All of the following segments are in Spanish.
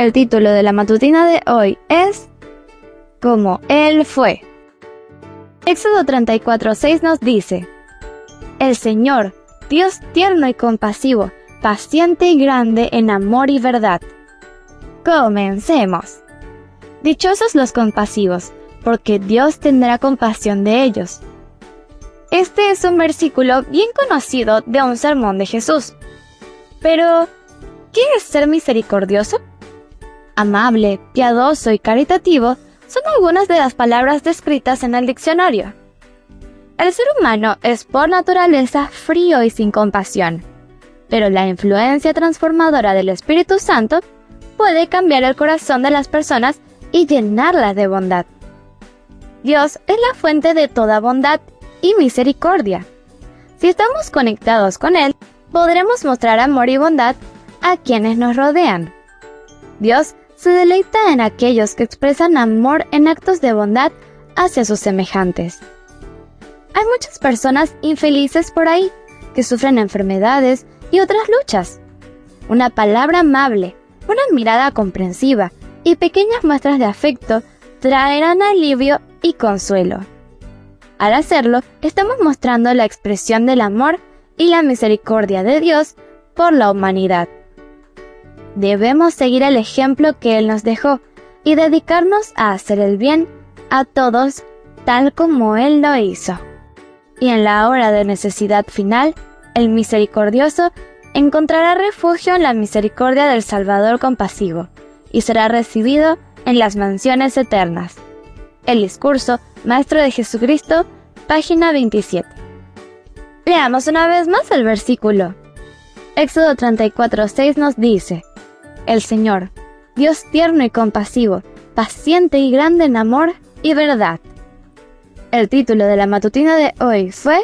El título de la matutina de hoy es Como Él fue. Éxodo 34:6 nos dice, El Señor, Dios tierno y compasivo, paciente y grande en amor y verdad. Comencemos. Dichosos los compasivos, porque Dios tendrá compasión de ellos. Este es un versículo bien conocido de un sermón de Jesús. Pero, ¿qué es ser misericordioso? Amable, piadoso y caritativo son algunas de las palabras descritas en el diccionario. El ser humano es por naturaleza frío y sin compasión, pero la influencia transformadora del Espíritu Santo puede cambiar el corazón de las personas y llenarlas de bondad. Dios es la fuente de toda bondad y misericordia. Si estamos conectados con Él, podremos mostrar amor y bondad a quienes nos rodean. Dios se deleita en aquellos que expresan amor en actos de bondad hacia sus semejantes. Hay muchas personas infelices por ahí, que sufren enfermedades y otras luchas. Una palabra amable, una mirada comprensiva y pequeñas muestras de afecto traerán alivio y consuelo. Al hacerlo, estamos mostrando la expresión del amor y la misericordia de Dios por la humanidad. Debemos seguir el ejemplo que Él nos dejó y dedicarnos a hacer el bien a todos tal como Él lo hizo. Y en la hora de necesidad final, el misericordioso encontrará refugio en la misericordia del Salvador compasivo y será recibido en las mansiones eternas. El discurso Maestro de Jesucristo, página 27. Leamos una vez más el versículo. Éxodo 34:6 nos dice, El Señor, Dios tierno y compasivo, paciente y grande en amor y verdad. El título de la matutina de hoy fue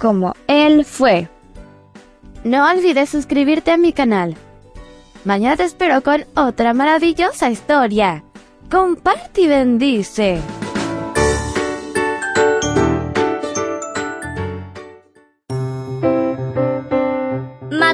Como Él fue. No olvides suscribirte a mi canal. Mañana te espero con otra maravillosa historia. Comparte y bendice.